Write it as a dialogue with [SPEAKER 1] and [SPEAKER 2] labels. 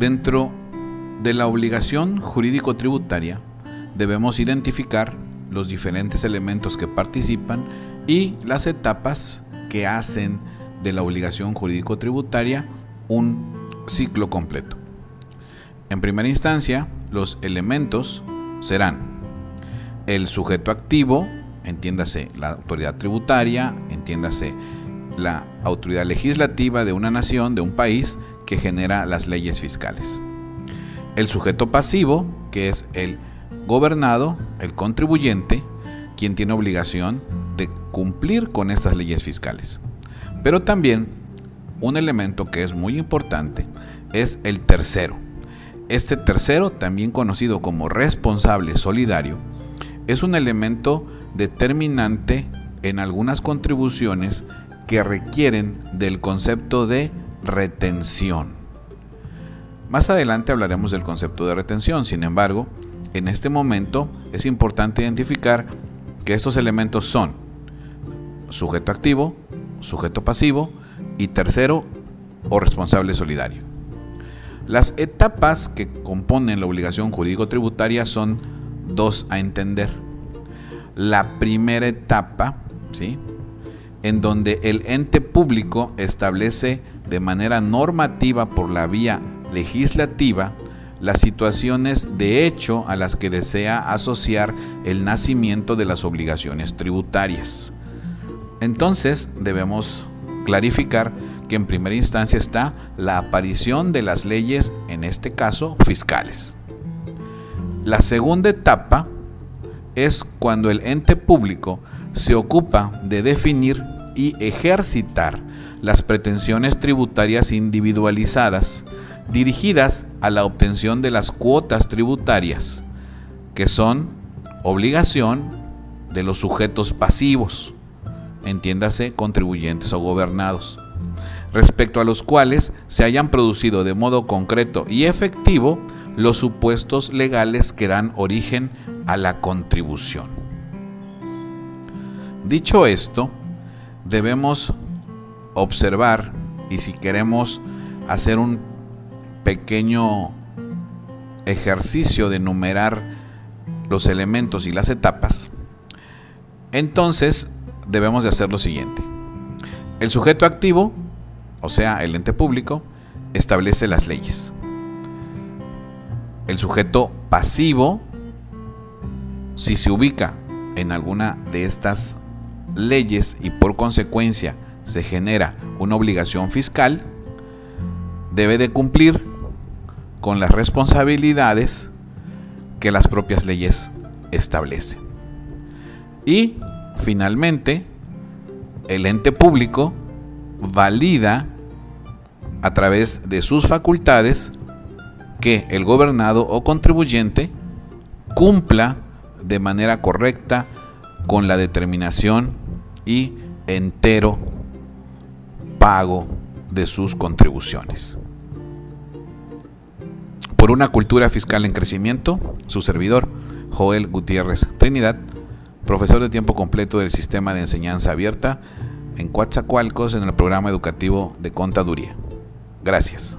[SPEAKER 1] Dentro de la obligación jurídico-tributaria debemos identificar los diferentes elementos que participan y las etapas que hacen de la obligación jurídico-tributaria un ciclo completo. En primera instancia, los elementos serán el sujeto activo, entiéndase la autoridad tributaria, entiéndase la autoridad legislativa de una nación, de un país que genera las leyes fiscales. El sujeto pasivo, que es el gobernado, el contribuyente, quien tiene obligación de cumplir con estas leyes fiscales. Pero también un elemento que es muy importante es el tercero. Este tercero, también conocido como responsable solidario, es un elemento determinante en algunas contribuciones que requieren del concepto de retención. Más adelante hablaremos del concepto de retención, sin embargo, en este momento es importante identificar que estos elementos son sujeto activo, sujeto pasivo y tercero o responsable solidario. Las etapas que componen la obligación jurídico-tributaria son dos a entender. La primera etapa, ¿sí? en donde el ente público establece de manera normativa por la vía legislativa las situaciones de hecho a las que desea asociar el nacimiento de las obligaciones tributarias. Entonces debemos clarificar que en primera instancia está la aparición de las leyes, en este caso fiscales. La segunda etapa es cuando el ente público se ocupa de definir y ejercitar las pretensiones tributarias individualizadas dirigidas a la obtención de las cuotas tributarias, que son obligación de los sujetos pasivos, entiéndase contribuyentes o gobernados, respecto a los cuales se hayan producido de modo concreto y efectivo los supuestos legales que dan origen a la contribución. Dicho esto, debemos observar y si queremos hacer un pequeño ejercicio de numerar los elementos y las etapas, entonces debemos de hacer lo siguiente. El sujeto activo, o sea, el ente público, establece las leyes. El sujeto pasivo, si se ubica en alguna de estas leyes y por consecuencia se genera una obligación fiscal, debe de cumplir con las responsabilidades que las propias leyes establecen. Y finalmente, el ente público valida a través de sus facultades que el gobernado o contribuyente cumpla de manera correcta con la determinación y entero pago de sus contribuciones. Por una cultura fiscal en crecimiento, su servidor, Joel Gutiérrez Trinidad, profesor de tiempo completo del Sistema de Enseñanza Abierta en Coatzacoalcos en el programa educativo de Contaduría. Gracias.